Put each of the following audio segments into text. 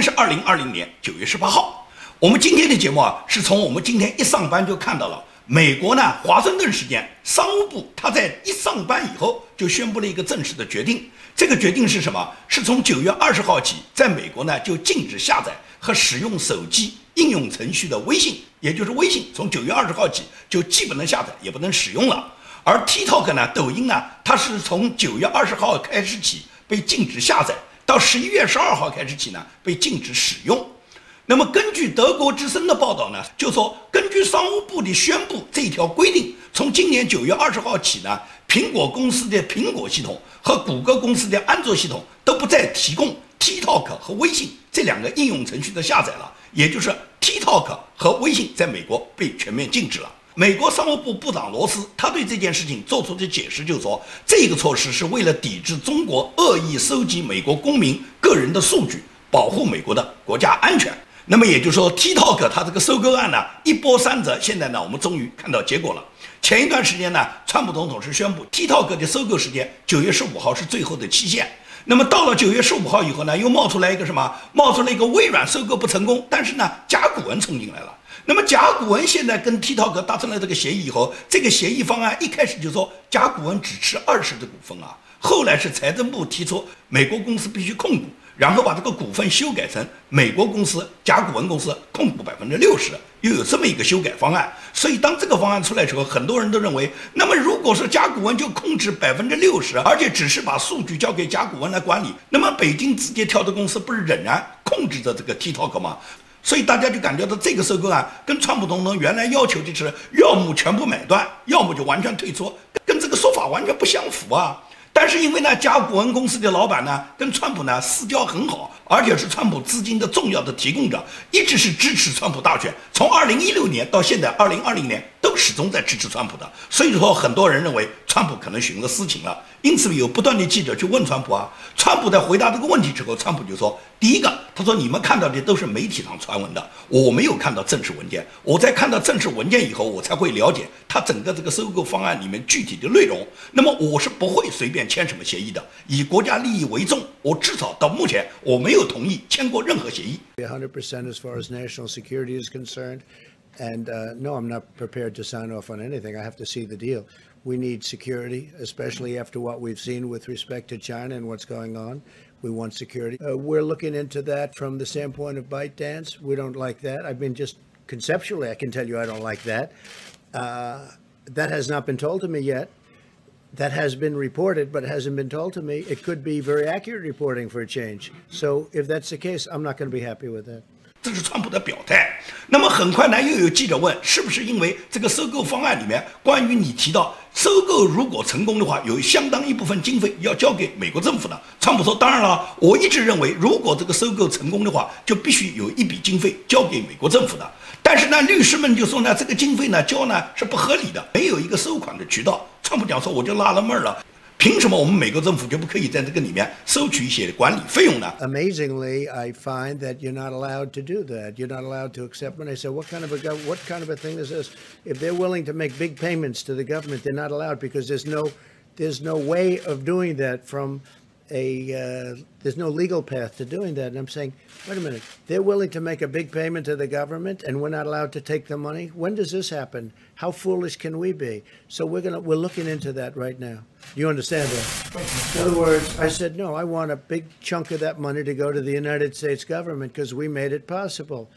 是二零二零年九月十八号。我们今天的节目啊，是从我们今天一上班就看到了美国呢，华盛顿时间商务部他在一上班以后就宣布了一个正式的决定。这个决定是什么？是从九月二十号起，在美国呢就禁止下载和使用手机应用程序的微信，也就是微信，从九月二十号起就既不能下载也不能使用了。而 TikTok 呢，抖音呢，它是从九月二十号开始起被禁止下载。到十一月十二号开始起呢，被禁止使用。那么根据德国之声的报道呢，就说根据商务部的宣布，这条规定从今年九月二十号起呢，苹果公司的苹果系统和谷歌公司的安卓系统都不再提供 TikTok 和微信这两个应用程序的下载了，也就是 TikTok 和微信在美国被全面禁止了。美国商务部部长罗斯，他对这件事情做出的解释就是说，这个措施是为了抵制中国恶意收集美国公民个人的数据，保护美国的国家安全。那么也就是说，TikTok 它这个收购案呢，一波三折，现在呢，我们终于看到结果了。前一段时间呢，川普总统是宣布 TikTok 的收购时间九月十五号是最后的期限。那么到了九月十五号以后呢，又冒出来一个什么？冒出了一个微软收购不成功，但是呢，甲骨文冲进来了。那么甲骨文现在跟 TikTok 达成了这个协议以后，这个协议方案一开始就说甲骨文只持二十的股份啊，后来是财政部提出美国公司必须控股，然后把这个股份修改成美国公司甲骨文公司控股百分之六十，又有这么一个修改方案。所以当这个方案出来的时候，很多人都认为，那么如果说甲骨文就控制百分之六十，而且只是把数据交给甲骨文来管理，那么北京直接跳的公司不是仍然控制着这个 TikTok 吗？所以大家就感觉到这个收购案跟川普总统原来要求的是，要么全部买断，要么就完全退出，跟这个说法完全不相符啊。但是因为呢，甲骨文公司的老板呢跟川普呢私交很好，而且是川普资金的重要的提供者，一直是支持川普大选，从二零一六年到现在二零二零年都始终在支持川普的。所以说，很多人认为川普可能寻了私情了。因此有不断的记者去问川普啊，川普在回答这个问题之后，川普就说：第一个，他说你们看到的都是媒体上传闻的，我没有看到正式文件。我在看到正式文件以后，我才会了解他整个这个收购方案里面具体的内容。那么我是不会随便签什么协议的，以国家利益为重。我至少到目前我没有同意签过任何协议。100% as far as national security is concerned, and no, I'm not prepared to sign off on anything. I have to see the deal. We need security, especially after what we've seen with respect to China and what's going on. We want security. Uh, we're looking into that from the standpoint of ByteDance. We don't like that. I mean, just conceptually, I can tell you I don't like that. Uh, that has not been told to me yet. That has been reported, but hasn't been told to me. It could be very accurate reporting for a change. So if that's the case, I'm not going to be happy with that. 这是川普的表态。那么很快呢，又有记者问，是不是因为这个收购方案里面关于你提到收购如果成功的话，有相当一部分经费要交给美国政府呢？川普说，当然了，我一直认为，如果这个收购成功的话，就必须有一笔经费交给美国政府的。但是呢，律师们就说呢，这个经费呢交呢是不合理的，没有一个收款的渠道。川普讲说，我就纳了闷儿了。凭什么我们美国政府就不可以在这个里面收取一些管理费用呢？Amazingly, I find that you're not allowed to do that. You're not allowed to accept money. So what kind of a what kind of a thing is this? If they're willing to make big payments to the government, they're not allowed because there's no there's no way of doing that from a uh, there's no legal path to doing that. And I'm saying, wait a minute, they're willing to make a big payment to the government, and we're not allowed to take the money. When does this happen? How foolish can we be? So we're gonna we're looking into that right now. You understand that? In other words, I said no. I want a big chunk of that money to go to the United States government because we made it possible.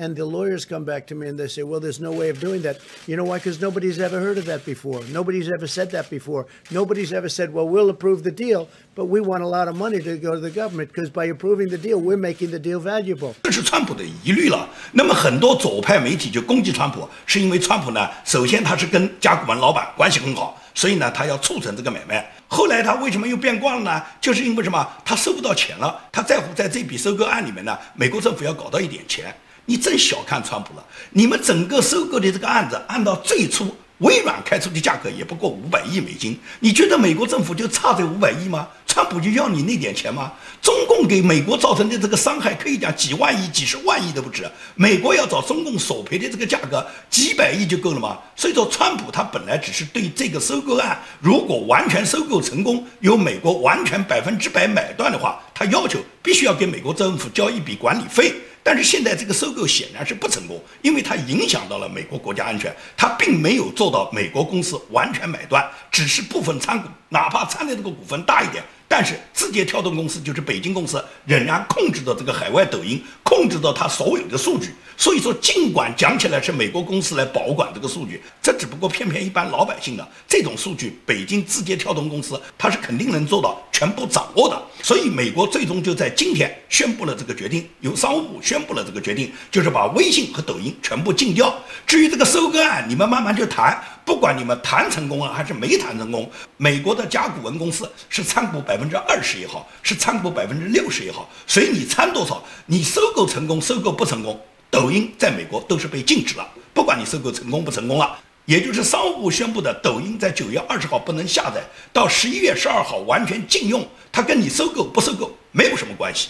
And the lawyers come back to me and they say, well, there's no way of doing that. You know why? Because nobody's ever heard of that before. Nobody's ever said that before. Nobody's ever said, well, we'll approve the deal, but we want a lot of money to go to the government because by approving the deal, we're making the deal valuable. 这是川普的疑虑了。那么很多左派媒体就攻击川普，是因为川普呢，首先他是跟甲骨文老板关系很好，所以呢，他要促成这个买卖。后来他为什么又变卦了呢？就是因为什么？他收不到钱了，他在乎在这笔收购案里面呢，美国政府要搞到一点钱。 你真小看川普了！你们整个收购的这个案子，按照最初微软开出的价格也不过五百亿美金，你觉得美国政府就差这五百亿吗？川普就要你那点钱吗？中共给美国造成的这个伤害，可以讲几万亿、几十万亿都不止。美国要找中共索赔的这个价格，几百亿就够了吗？所以说，川普他本来只是对这个收购案，如果完全收购成功，由美国完全百分之百买断的话，他要求必须要给美国政府交一笔管理费。但是现在这个收购显然是不成功，因为它影响到了美国国家安全，它并没有做到美国公司完全买断，只是部分参股，哪怕参的这个股份大一点。但是字节跳动公司就是北京公司，仍然控制着这个海外抖音，控制着它所有的数据。所以说，尽管讲起来是美国公司来保管这个数据，这只不过骗骗一般老百姓的这种数据，北京字节跳动公司它是肯定能做到全部掌握的。所以，美国最终就在今天宣布了这个决定，由商务部宣布了这个决定，就是把微信和抖音全部禁掉。至于这个收割案，你们慢慢就谈。不管你们谈成功了还是没谈成功，美国的甲骨文公司是参股百分之二十也好，是参股百分之六十也好，随你参多少，你收购成功收购不成功，抖音在美国都是被禁止了。不管你收购成功不成功了，也就是商务部宣布的，抖音在九月二十号不能下载，到十一月十二号完全禁用，它跟你收购不收购没有什么关系。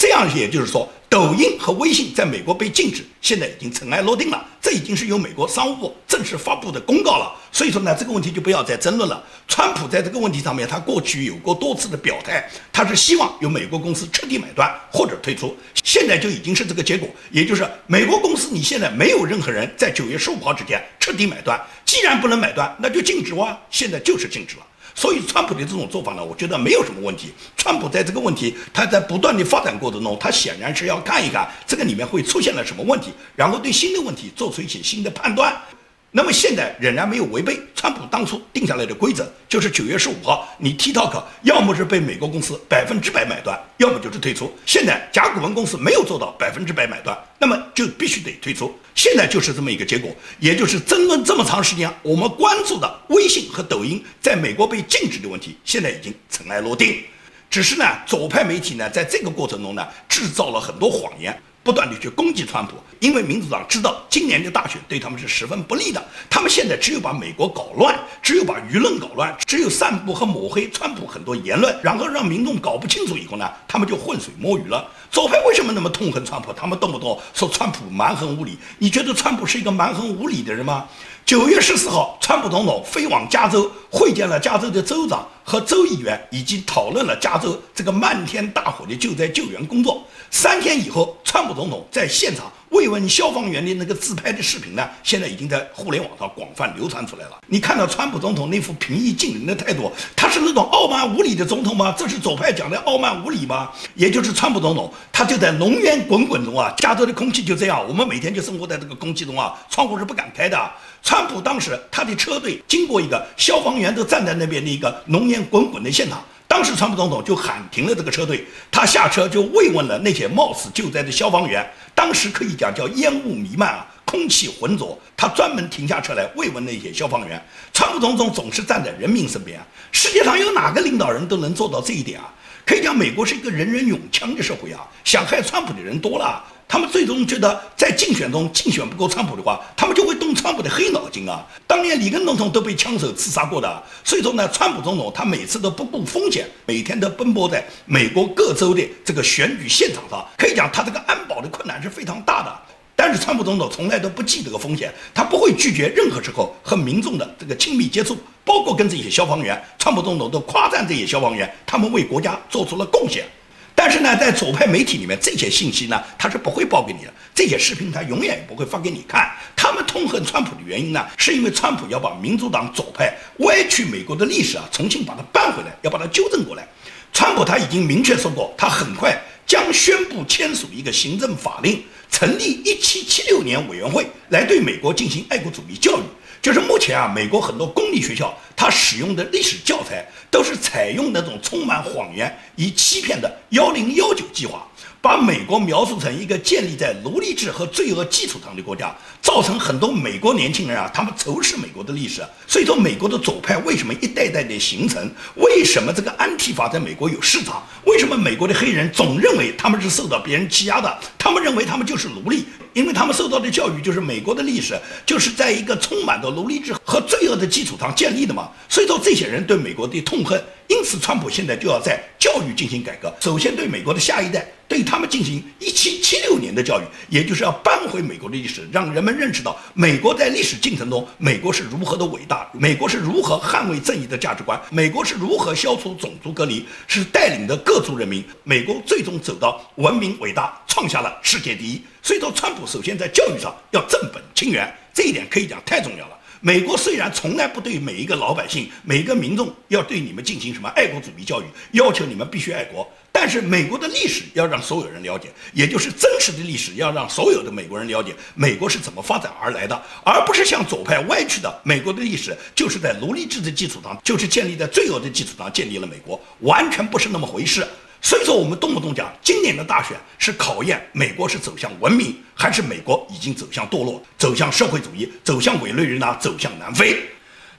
这样也就是说，抖音和微信在美国被禁止，现在已经尘埃落定了。这已经是由美国商务部正式发布的公告了。所以说呢，这个问题就不要再争论了。川普在这个问题上面，他过去有过多次的表态，他是希望由美国公司彻底买断或者退出。现在就已经是这个结果，也就是美国公司你现在没有任何人在九月十五号之前彻底买断。既然不能买断，那就禁止哇！现在就是禁止了。所以，川普的这种做法呢，我觉得没有什么问题。川普在这个问题，他在不断的发展过程中，他显然是要看一看这个里面会出现了什么问题，然后对新的问题做出一些新的判断。那么现在仍然没有违背川普当初定下来的规则，就是九月十五号，你 TikTok 要么是被美国公司百分之百买断，要么就是退出。现在甲骨文公司没有做到百分之百买断，那么就必须得退出。现在就是这么一个结果，也就是争论这么长时间，我们关注的微信和抖音在美国被禁止的问题，现在已经尘埃落定。只是呢，左派媒体呢，在这个过程中呢，制造了很多谎言。不断的去攻击川普，因为民主党知道今年的大选对他们是十分不利的。他们现在只有把美国搞乱，只有把舆论搞乱，只有散布和抹黑川普很多言论，然后让民众搞不清楚以后呢，他们就浑水摸鱼了。左派为什么那么痛恨川普？他们动不动说川普蛮横无理。你觉得川普是一个蛮横无理的人吗？九月十四号，川普总统飞往加州，会见了加州的州长和州议员，以及讨论了加州这个漫天大火的救灾救援工作。三天以后，川普总统在现场慰问消防员的那个自拍的视频呢，现在已经在互联网上广泛流传出来了。你看到川普总统那副平易近人的态度，他是那种傲慢无礼的总统吗？这是左派讲的傲慢无礼吗？也就是川普总统，他就在浓烟滚滚中啊，加州的空气就这样，我们每天就生活在这个空气中啊，窗户是不敢开的。川普当时他的车队经过一个消防员都站在那边的一个浓烟滚滚的现场。当时，川普总统就喊停了这个车队，他下车就慰问了那些冒死救灾的消防员。当时可以讲叫烟雾弥漫啊，空气浑浊，他专门停下车来慰问那些消防员。川普总统总是站在人民身边啊，世界上有哪个领导人都能做到这一点啊？可以讲，美国是一个人人拥枪的社会啊，想害川普的人多了。他们最终觉得，在竞选中竞选不过川普的话，他们就会动川普的黑脑筋啊！当年里根总统都被枪手刺杀过的，所以说呢，川普总统他每次都不顾风险，每天都奔波在美国各州的这个选举现场上，可以讲他这个安保的困难是非常大的。但是川普总统从来都不计这个风险，他不会拒绝任何时候和民众的这个亲密接触，包括跟这些消防员，川普总统都夸赞这些消防员，他们为国家做出了贡献。但是呢，在左派媒体里面，这些信息呢，他是不会报给你的。这些视频他永远也不会发给你看。他们痛恨川普的原因呢，是因为川普要把民主党左派歪曲美国的历史啊，重新把它搬回来，要把它纠正过来。川普他已经明确说过，他很快将宣布签署一个行政法令，成立一七七六年委员会，来对美国进行爱国主义教育。就是目前啊，美国很多公立学校，它使用的历史教材都是采用那种充满谎言、以欺骗的“幺零幺九”计划，把美国描述成一个建立在奴隶制和罪恶基础上的国家，造成很多美国年轻人啊，他们仇视美国的历史。所以说，美国的左派为什么一代代的形成？为什么这个安提法在美国有市场？为什么美国的黑人总认为他们是受到别人欺压的？他们认为他们就是奴隶，因为他们受到的教育就是美国的历史就是在一个充满着奴隶制和罪恶的基础上建立的嘛。所以说，这些人对美国的痛恨。因此，川普现在就要在教育进行改革。首先，对美国的下一代，对他们进行一七七六年的教育，也就是要扳回美国的历史，让人们认识到美国在历史进程中，美国是如何的伟大，美国是如何捍卫正义的价值观，美国是如何消除种族隔离，是带领着各族人民，美国最终走到文明伟大，创下了世界第一。所以说，川普首先在教育上要正本清源，这一点可以讲太重要了。美国虽然从来不对每一个老百姓、每一个民众要对你们进行什么爱国主义教育，要求你们必须爱国，但是美国的历史要让所有人了解，也就是真实的历史要让所有的美国人了解美国是怎么发展而来的，而不是向左派歪曲的。美国的历史就是在奴隶制的基础上，就是建立在罪恶的基础上建立了美国，完全不是那么回事。所以说，我们动不动讲今年的大选是考验美国是走向文明，还是美国已经走向堕落，走向社会主义，走向委内瑞拉，走向南非。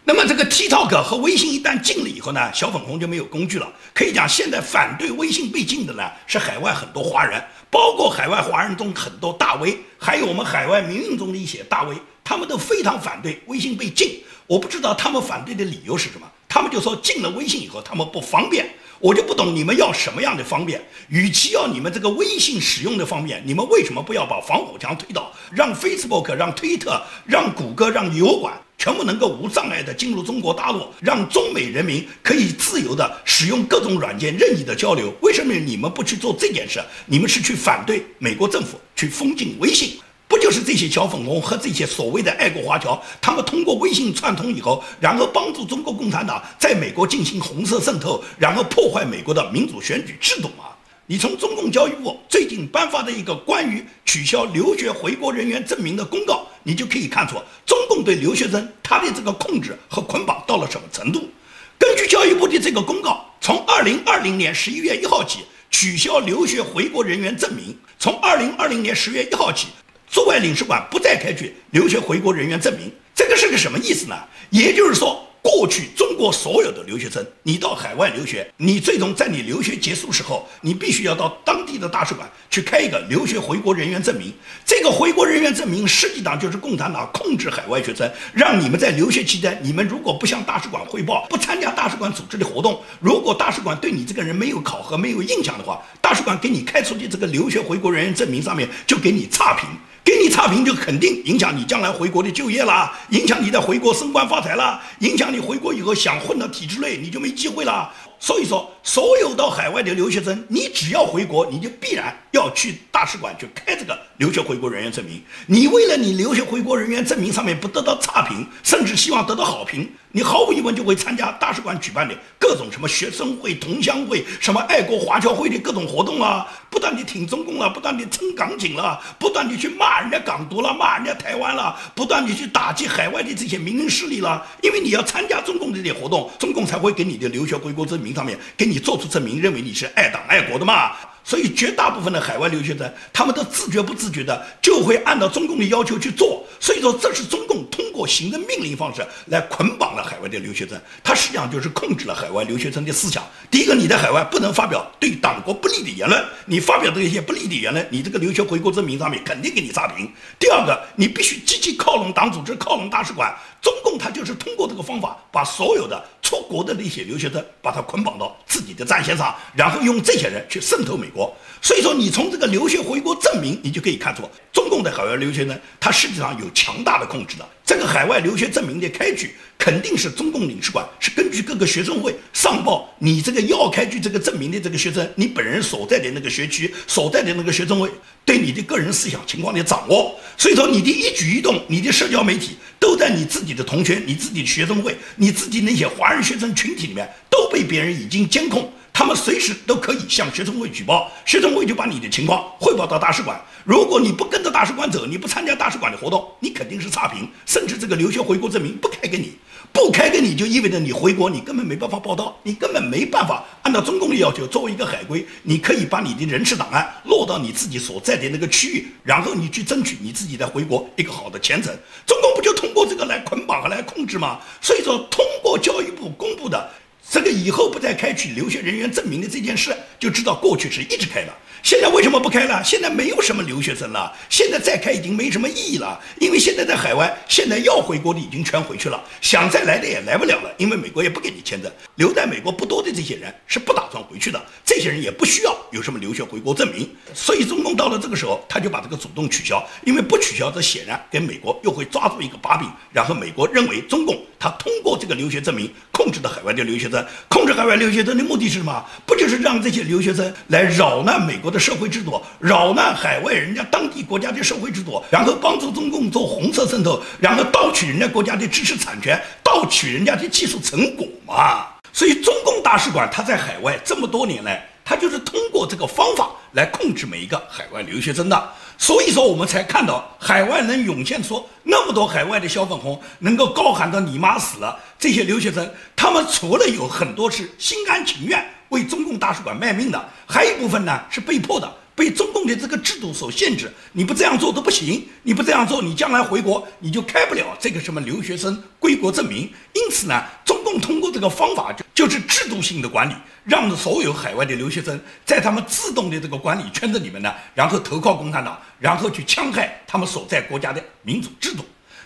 那么这个 TikTok 和微信一旦禁了以后呢，小粉红就没有工具了。可以讲，现在反对微信被禁的呢，是海外很多华人，包括海外华人中很多大 V，还有我们海外民运中的一些大 V，他们都非常反对微信被禁。我不知道他们反对的理由是什么，他们就说禁了微信以后，他们不方便。我就不懂你们要什么样的方便？与其要你们这个微信使用的方便，你们为什么不要把防火墙推倒，让 Facebook、让推特、让谷歌、让油管全部能够无障碍的进入中国大陆，让中美人民可以自由的使用各种软件任意的交流？为什么你们不去做这件事？你们是去反对美国政府去封禁微信？不就是这些小粉红和这些所谓的爱国华侨，他们通过微信串通以后，然后帮助中国共产党在美国进行红色渗透，然后破坏美国的民主选举制度吗？你从中共教育部最近颁发的一个关于取消留学回国人员证明的公告，你就可以看出中共对留学生他的这个控制和捆绑到了什么程度。根据教育部的这个公告，从二零二零年十一月一号起取消留学回国人员证明，从二零二零年十月一号起。驻外领事馆不再开具留学回国人员证明，这个是个什么意思呢？也就是说。过去中国所有的留学生，你到海外留学，你最终在你留学结束时候，你必须要到当地的大使馆去开一个留学回国人员证明。这个回国人员证明实际上就是共产党控制海外学生，让你们在留学期间，你们如果不向大使馆汇报，不参加大使馆组织的活动，如果大使馆对你这个人没有考核、没有印象的话，大使馆给你开出去这个留学回国人员证明上面就给你差评。给你差评就肯定影响你将来回国的就业啦，影响你的回国升官发财啦，影响你回国以后想混到体制内你就没机会啦。所以说，所有到海外的留学生，你只要回国，你就必然要去大使馆去开这个留学回国人员证明。你为了你留学回国人员证明上面不得到差评，甚至希望得到好评，你毫无疑问就会参加大使馆举办的各种什么学生会、同乡会、什么爱国华侨会的各种活动啊，不断的挺中共了，不断的撑港警了，不断的去骂人家港独了，骂人家台湾了，不断的去打击海外的这些民营势力了。因为你要参加中共这些活动，中共才会给你的留学回国证明。上面给你做出证明，认为你是爱党爱国的嘛？所以绝大部分的海外留学生，他们都自觉不自觉的就会按照中共的要求去做。所以说，这是中共通过行政命令方式来捆绑了海外的留学生，他实际上就是控制了海外留学生的思想。第一个，你在海外不能发表对党国不利的言论，你发表这些不利的言论，你这个留学回国证明上面肯定给你差评。第二个，你必须积极靠拢党组织，靠拢大使馆。中共他就是通过这个方法，把所有的出国的那些留学生，把他捆绑到自己的战线上，然后用这些人去渗透美国。所以说，你从这个留学回国证明，你就可以看出，中共的海外留学生，他实际上有强大的控制的。这个海外留学证明的开具，肯定是中共领事馆是根据各个学生会上报你这个要开具这个证明的这个学生，你本人所在的那个学区所在的那个学生会对你的个人思想情况的掌握。所以说，你的一举一动，你的社交媒体都在你自己的同学、你自己的学生会、你自己那些华人学生群体里面都被别人已经监控。他们随时都可以向学生会举报，学生会就把你的情况汇报到大使馆。如果你不跟着大使馆走，你不参加大使馆的活动，你肯定是差评，甚至这个留学回国证明不开给你。不开给你就意味着你回国，你根本没办法报到，你根本没办法按照中共的要求，作为一个海归，你可以把你的人事档案落到你自己所在的那个区域，然后你去争取你自己在回国一个好的前程。中共不就通过这个来捆绑和来控制吗？所以说，通过教育部公布的这个以后不再开取留学人员证明的这件事，就知道过去是一直开的。现在为什么不开了？现在没有什么留学生了，现在再开已经没什么意义了，因为现在在海外，现在要回国的已经全回去了，想再来的也来不了了，因为美国也不给你签证。留在美国不多的这些人是不打算回去的，这些人也不需要有什么留学回国证明，所以中共到了这个时候，他就把这个主动取消，因为不取消，这显然给美国又会抓住一个把柄，然后美国认为中共他通过这个留学证明控制的海外的留学生，控制海外留学生的目的是什么？不就是让这些留学生来扰乱美国？的社会制度扰乱海外人家当地国家的社会制度，然后帮助中共做红色渗透，然后盗取人家国家的知识产权，盗取人家的技术成果嘛。所以中共大使馆他在海外这么多年来，他就是通过这个方法来控制每一个海外留学生的。所以说我们才看到海外能涌现出那么多海外的小粉红，能够高喊着“你妈死了”。这些留学生，他们除了有很多是心甘情愿。为中共大使馆卖命的，还有一部分呢是被迫的，被中共的这个制度所限制。你不这样做都不行，你不这样做，你将来回国你就开不了这个什么留学生归国证明。因此呢，中共通过这个方法就就是制度性的管理，让所有海外的留学生在他们自动的这个管理圈子里面呢，然后投靠共产党，然后去戕害他们所在国家的民主制度。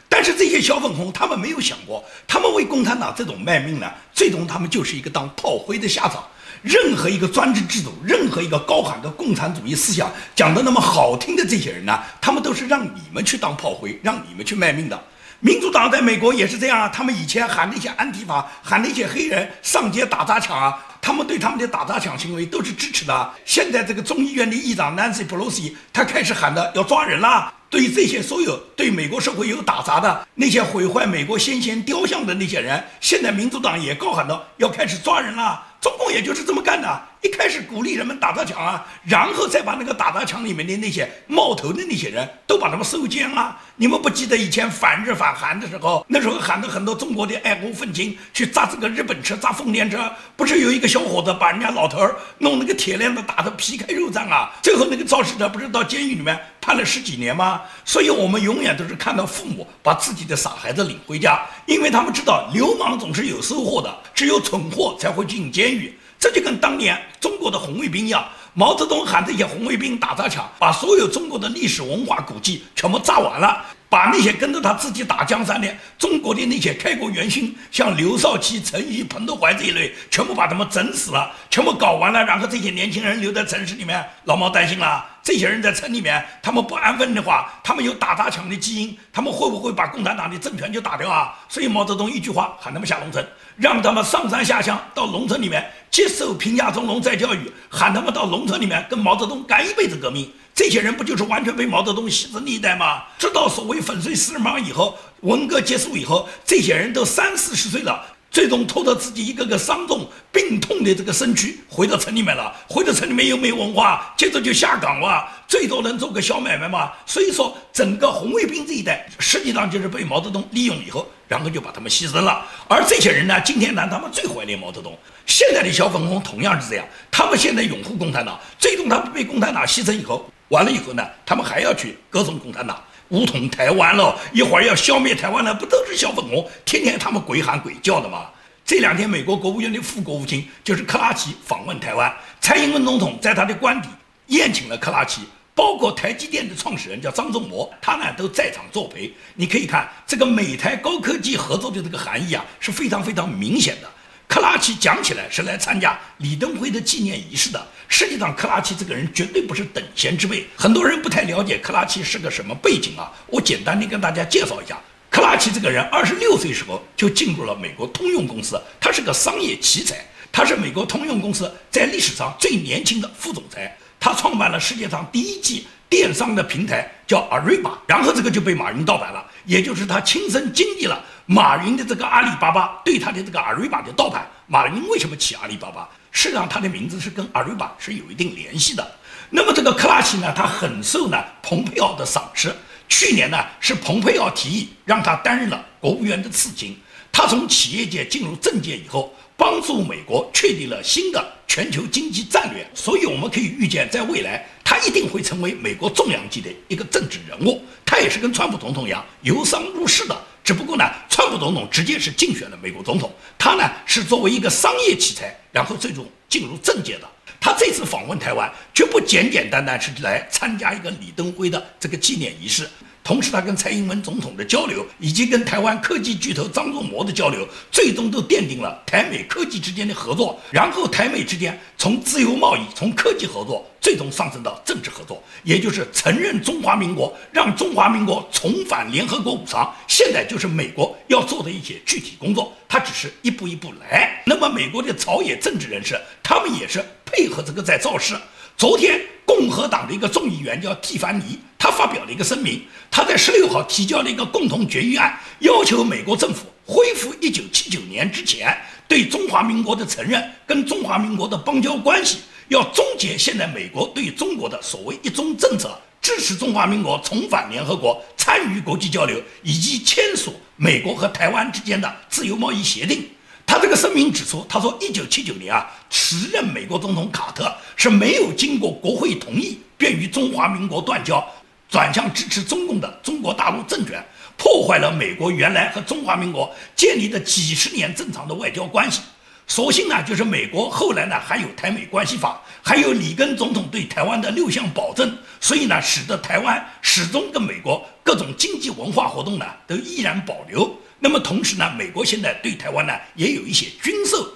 但是这些小粉红他们没有想过，他们为共产党这种卖命呢，最终他们就是一个当炮灰的下场。任何一个专制制度，任何一个高喊的共产主义思想讲的那么好听的这些人呢，他们都是让你们去当炮灰，让你们去卖命的。民主党在美国也是这样啊，他们以前喊那些安提法，喊那些黑人上街打砸抢啊，他们对他们的打砸抢行为都是支持的。现在这个众议院的议长 Nancy Pelosi，他开始喊的要抓人啦。对于这些所有对美国社会有打砸的那些毁坏美国先贤雕像的那些人，现在民主党也高喊道要开始抓人了。中共也就是这么干的。一开始鼓励人们打砸抢啊，然后再把那个打砸抢里面的那些冒头的那些人都把他们收监啊。你们不记得以前反日反韩的时候，那时候喊的很多中国的爱国愤青去砸这个日本车、砸丰田车，不是有一个小伙子把人家老头儿弄那个铁链子打得皮开肉绽啊？最后那个肇事者不是到监狱里面判了十几年吗？所以我们永远都是看到父母把自己的傻孩子领回家，因为他们知道流氓总是有收获的，只有蠢货才会进监狱。这就跟当年中国的红卫兵一样，毛泽东喊这些红卫兵打砸抢，把所有中国的历史文化古迹全部炸完了，把那些跟着他自己打江山的中国的那些开国元勋，像刘少奇、陈毅、彭德怀这一类，全部把他们整死了，全部搞完了，然后这些年轻人留在城市里面，老毛担心了，这些人在城里面，他们不安分的话，他们有打砸抢的基因，他们会不会把共产党的政权就打掉啊？所以毛泽东一句话喊他们下农村。让他们上山下乡到农村里面接受贫下中农再教育，喊他们到农村里面跟毛泽东干一辈子革命。这些人不就是完全被毛泽东牺牲一代吗？直到所谓粉碎四人帮以后，文革结束以后，这些人都三四十岁了。最终拖着自己一个个伤重、病痛的这个身躯回到城里面了，回到城里面又没文化，接着就下岗了，最多能做个小买卖嘛。所以说，整个红卫兵这一代实际上就是被毛泽东利用以后，然后就把他们牺牲了。而这些人呢，今天呢，他们最怀念毛泽东。现在的小粉红同样是这样，他们现在拥护共产党，最终他们被共产党牺牲以后，完了以后呢，他们还要去歌颂共产党。武统台湾了，一会儿要消灭台湾了，不都是小粉红天天他们鬼喊鬼叫的吗？这两天美国国务院的副国务卿就是克拉奇访问台湾，蔡英文总统在他的官邸宴请了克拉奇，包括台积电的创始人叫张忠谋，他呢都在场作陪。你可以看这个美台高科技合作的这个含义啊，是非常非常明显的。克拉奇讲起来是来参加李登辉的纪念仪式的，实际上克拉奇这个人绝对不是等闲之辈。很多人不太了解克拉奇是个什么背景啊，我简单的跟大家介绍一下。克拉奇这个人二十六岁时候就进入了美国通用公司，他是个商业奇才，他是美国通用公司在历史上最年轻的副总裁，他创办了世界上第一季。电商的平台叫阿瑞巴，然后这个就被马云盗版了，也就是他亲身经历了马云的这个阿里巴巴对他的这个阿瑞巴的盗版。马云为什么起阿里巴巴？实际上他的名字是跟阿瑞巴是有一定联系的。那么这个克拉奇呢，他很受呢蓬佩奥的赏识。去年呢，是蓬佩奥提议让他担任了国务院的次卿。他从企业界进入政界以后，帮助美国确立了新的全球经济战略。所以我们可以预见，在未来他一定会成为美国重量级的一个政治人物。他也是跟川普总统一样由商入市的，只不过呢，川普总统直接是竞选了美国总统，他呢是作为一个商业奇才，然后最终进入政界的。他这次访问台湾，绝不简简单单是来参加一个李登辉的这个纪念仪式。同时，他跟蔡英文总统的交流，以及跟台湾科技巨头张忠谋的交流，最终都奠定了台美科技之间的合作。然后，台美之间从自由贸易、从科技合作，最终上升到政治合作，也就是承认中华民国，让中华民国重返联合国五常。现在就是美国要做的一些具体工作，他只是一步一步来。那么，美国的朝野政治人士，他们也是配合这个在造势。昨天，共和党的一个众议员叫蒂凡尼，他发表了一个声明。他在十六号提交了一个共同决议案，要求美国政府恢复一九七九年之前对中华民国的承认，跟中华民国的邦交关系，要终结现在美国对中国的所谓一中政策，支持中华民国重返联合国，参与国际交流，以及签署美国和台湾之间的自由贸易协定。他这个声明指出，他说，一九七九年啊，时任美国总统卡特是没有经过国会同意，便与中华民国断交，转向支持中共的中国大陆政权，破坏了美国原来和中华民国建立的几十年正常的外交关系。所幸呢，就是美国后来呢，还有台美关系法，还有里根总统对台湾的六项保证，所以呢，使得台湾始终跟美国各种经济文化活动呢，都依然保留。那么同时呢，美国现在对台湾呢也有一些军售，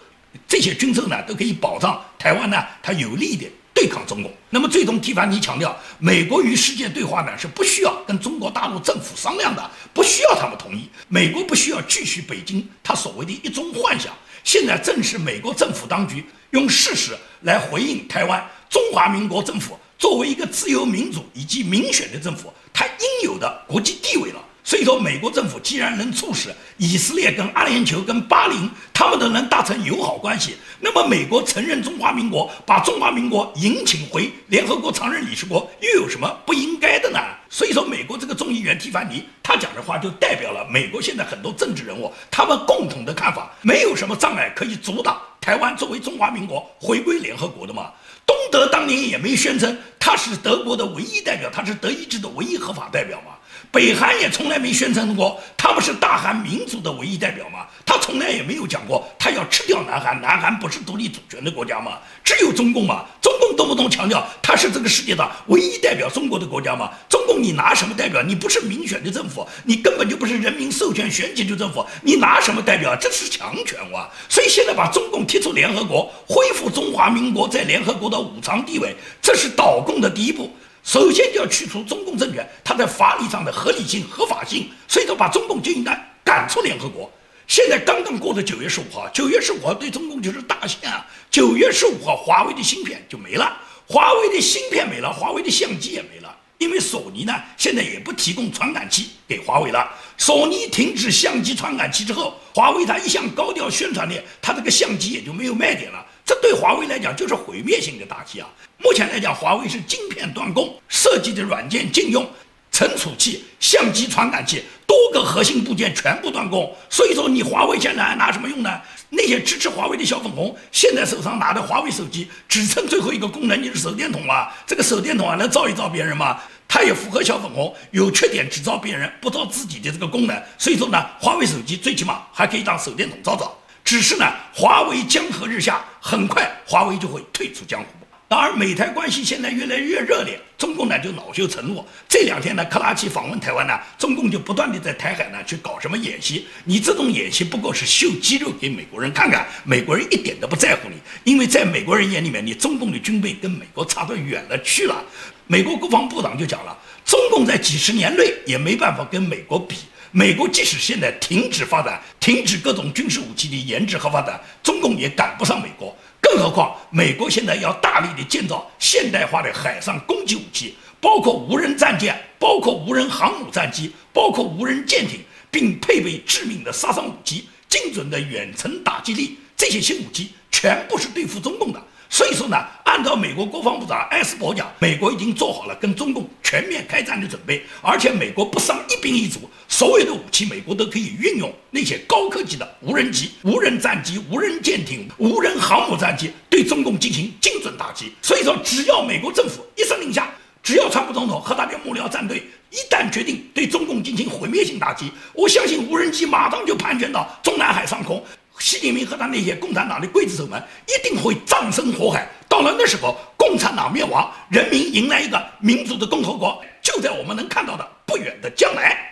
这些军售呢都可以保障台湾呢它有利的对抗中国。那么最终，提凡尼强调，美国与世界对话呢是不需要跟中国大陆政府商量的，不需要他们同意。美国不需要继续北京他所谓的一中幻想。现在正是美国政府当局用事实来回应台湾中华民国政府作为一个自由民主以及民选的政府，它应有的国际地位了。所以说，美国政府既然能促使以色列跟阿联酋跟巴林他们都能达成友好关系，那么美国承认中华民国，把中华民国迎请回联合国常任理事国，又有什么不应该的呢？所以说，美国这个众议员蒂凡尼他讲的话，就代表了美国现在很多政治人物他们共同的看法，没有什么障碍可以阻挡台湾作为中华民国回归联合国的嘛。东德当年也没宣称他是德国的唯一代表，他是德意志的唯一合法代表嘛。北韩也从来没宣称过他们是大韩民族的唯一代表吗？他从来也没有讲过他要吃掉南韩，南韩不是独立主权的国家吗？只有中共嘛？中共动不动强调他是这个世界上唯一代表中国的国家嘛？中共你拿什么代表？你不是民选的政府，你根本就不是人民授权选举的政府，你拿什么代表？这是强权哇！所以现在把中共踢出联合国，恢复中华民国在联合国的五常地位，这是倒共的第一步。首先就要去除中共政权它在法理上的合理性、合法性，所以说把中共就应该赶出联合国。现在刚刚过的九月十五号，九月十五号对中共就是大限啊！九月十五号，华为的芯片就没了，华为的芯片没了，华为的相机也没了，因为索尼呢现在也不提供传感器给华为了。索尼停止相机传感器之后，华为它一向高调宣传的，它这个相机也就没有卖点了。这对华为来讲就是毁灭性的打击啊！目前来讲，华为是晶片断供，设计的软件禁用，存储器、相机传感器多个核心部件全部断供。所以说，你华为现在还拿什么用呢？那些支持华为的小粉红，现在手上拿的华为手机只剩最后一个功能，就是手电筒了。这个手电筒啊，能照一照别人吗？它也符合小粉红，有缺点只照别人，不照自己的这个功能。所以说呢，华为手机最起码还可以当手电筒照照。只是呢，华为江河日下，很快华为就会退出江湖。当然，美台关系现在越来越热烈，中共呢就恼羞成怒。这两天呢，克拉奇访问台湾呢，中共就不断的在台海呢去搞什么演习。你这种演习不过是秀肌肉给美国人看看，美国人一点都不在乎你，因为在美国人眼里面，你中共的军备跟美国差得远了去了。美国国防部长就讲了，中共在几十年内也没办法跟美国比。美国即使现在停止发展、停止各种军事武器的研制和发展，中共也赶不上美国。更何况，美国现在要大力的建造现代化的海上攻击武器，包括无人战舰，包括无人航母战机，包括无人舰艇，并配备致命的杀伤武器、精准的远程打击力。这些新武器全部是对付中共的。所以说呢，按照美国国防部长埃斯珀讲，美国已经做好了跟中共全面开战的准备，而且美国不伤一兵一卒，所有的武器美国都可以运用那些高科技的无人机、无人战机、无人舰艇、无人航母战机对中共进行精准打击。所以说，只要美国政府一声令下，只要川普总统和他的幕僚战队一旦决定对中共进行毁灭性打击，我相信无人机马上就盘旋到中南海上空。习近平和他那些共产党的刽子手们一定会葬身火海。到了那时候，共产党灭亡，人民迎来一个民主的共和国，就在我们能看到的不远的将来。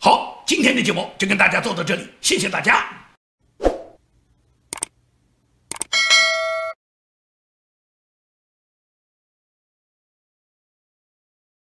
好，今天的节目就跟大家做到这里，谢谢大家。